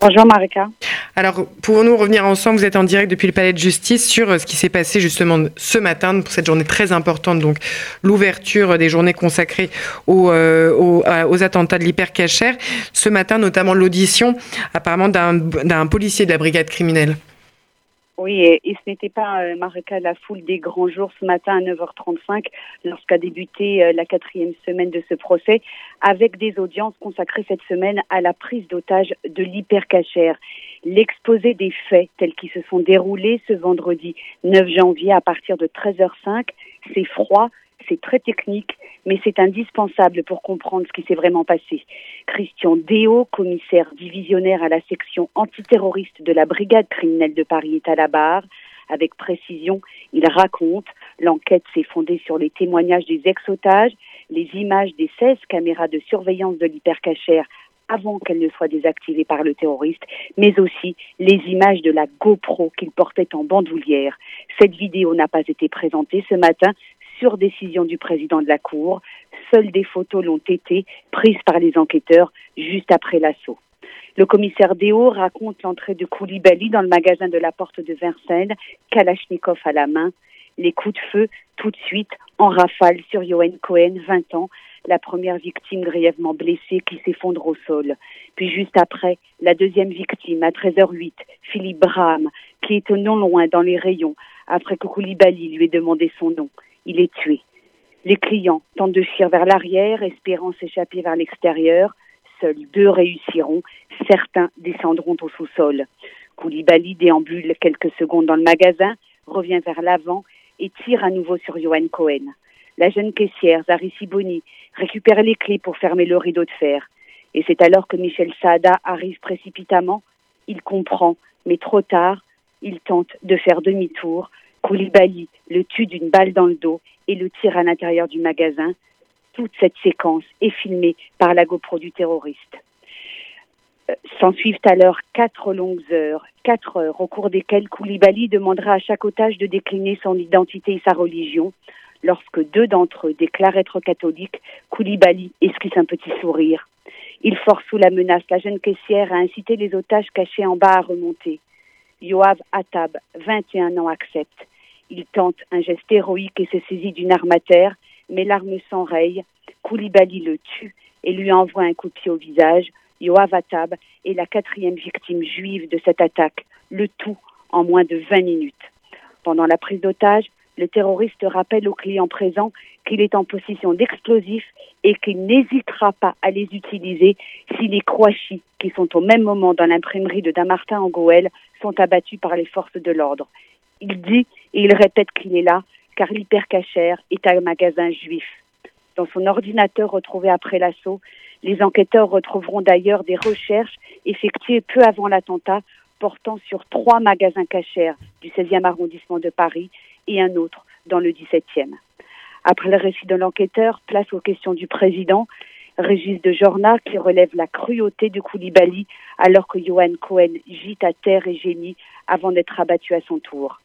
Bonjour Marika. Alors, pouvons-nous revenir ensemble Vous êtes en direct depuis le Palais de Justice sur euh, ce qui s'est passé justement ce matin pour cette journée très importante, donc l'ouverture des journées consacrées aux, euh, aux, attentats de l'hypercachère. Ce matin, notamment l'audition apparemment d'un policier de la brigade criminelle. Oui, et, ce n'était pas, euh, la foule des grands jours ce matin à 9h35, lorsqu'a débuté la quatrième semaine de ce procès, avec des audiences consacrées cette semaine à la prise d'otage de l'hypercachère. L'exposé des faits tels qu'ils se sont déroulés ce vendredi 9 janvier à partir de 13h05, c'est froid, c'est très technique, mais c'est indispensable pour comprendre ce qui s'est vraiment passé. Christian Déo, commissaire divisionnaire à la section antiterroriste de la brigade criminelle de Paris, est à la barre. Avec précision, il raconte l'enquête s'est fondée sur les témoignages des ex-otages, les images des 16 caméras de surveillance de l'hypercachère avant qu'elles ne soient désactivées par le terroriste, mais aussi les images de la GoPro qu'il portait en bandoulière. Cette vidéo n'a pas été présentée ce matin, sur décision du président de la Cour. Seules des photos l'ont été prises par les enquêteurs juste après l'assaut. Le commissaire Déo raconte l'entrée de Koulibaly dans le magasin de la porte de Vincennes, Kalachnikov à la main. Les coups de feu, tout de suite, en rafale sur Johan Cohen, 20 ans, la première victime grièvement blessée qui s'effondre au sol. Puis juste après, la deuxième victime, à 13h08, Philippe Braham, qui est non loin dans les rayons, après que Koulibaly lui ait demandé son nom il est tué. Les clients tentent de fuir vers l'arrière, espérant s'échapper vers l'extérieur. Seuls deux réussiront, certains descendront au sous-sol. Koulibaly déambule quelques secondes dans le magasin, revient vers l'avant et tire à nouveau sur Johan Cohen. La jeune caissière, Zari Siboni, récupère les clés pour fermer le rideau de fer. Et c'est alors que Michel Saada arrive précipitamment. Il comprend, mais trop tard, il tente de faire demi-tour, Koulibaly le tue d'une balle dans le dos et le tire à l'intérieur du magasin. Toute cette séquence est filmée par la GoPro du terroriste. Euh, s'en suivent alors quatre longues heures, quatre heures au cours desquelles Koulibaly demandera à chaque otage de décliner son identité et sa religion. Lorsque deux d'entre eux déclarent être catholiques, Koulibaly esquisse un petit sourire. Il force sous la menace la jeune caissière à inciter les otages cachés en bas à remonter. Yoav Attab, 21 ans, accepte. Il tente un geste héroïque et se saisit d'une arme à terre, mais l'arme s'enraye. Koulibaly le tue et lui envoie un coup de pied au visage. Yoav Attab est la quatrième victime juive de cette attaque, le tout en moins de 20 minutes. Pendant la prise d'otage, le terroriste rappelle aux clients présents qu'il est en possession d'explosifs et qu'il n'hésitera pas à les utiliser si les Krouachis, qui sont au même moment dans l'imprimerie de Damartin en Goël, sont abattus par les forces de l'ordre. Il dit et il répète qu'il est là car l'hypercachère est un magasin juif. Dans son ordinateur retrouvé après l'assaut, les enquêteurs retrouveront d'ailleurs des recherches effectuées peu avant l'attentat portant sur trois magasins cachers du 16e arrondissement de Paris et un autre dans le 17e. Après le récit de l'enquêteur, place aux questions du président, Régis de Jorna, qui relève la cruauté de Koulibaly alors que Johan Cohen gît à terre et génie avant d'être abattu à son tour.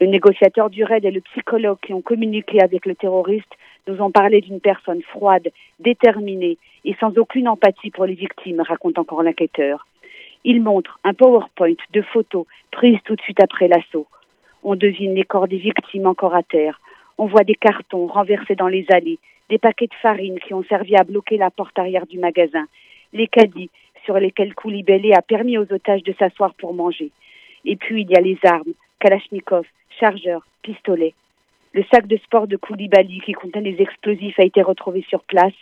Le négociateur du RAID et le psychologue qui ont communiqué avec le terroriste nous ont parlé d'une personne froide, déterminée et sans aucune empathie pour les victimes, raconte encore l'enquêteur. Il montre un PowerPoint de photos prises tout de suite après l'assaut. On devine les corps des victimes encore à terre. On voit des cartons renversés dans les allées, des paquets de farine qui ont servi à bloquer la porte arrière du magasin, les caddies sur lesquels Koulibaly a permis aux otages de s'asseoir pour manger. Et puis il y a les armes, Kalachnikov, chargeurs, pistolets. Le sac de sport de Koulibaly qui contenait les explosifs a été retrouvé sur place.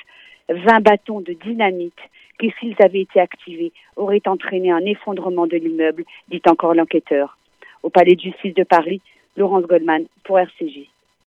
20 bâtons de dynamite qui, s'ils avaient été activés, auraient entraîné un effondrement de l'immeuble, dit encore l'enquêteur. Au palais de justice de Paris, Laurence Goldman pour RCJ.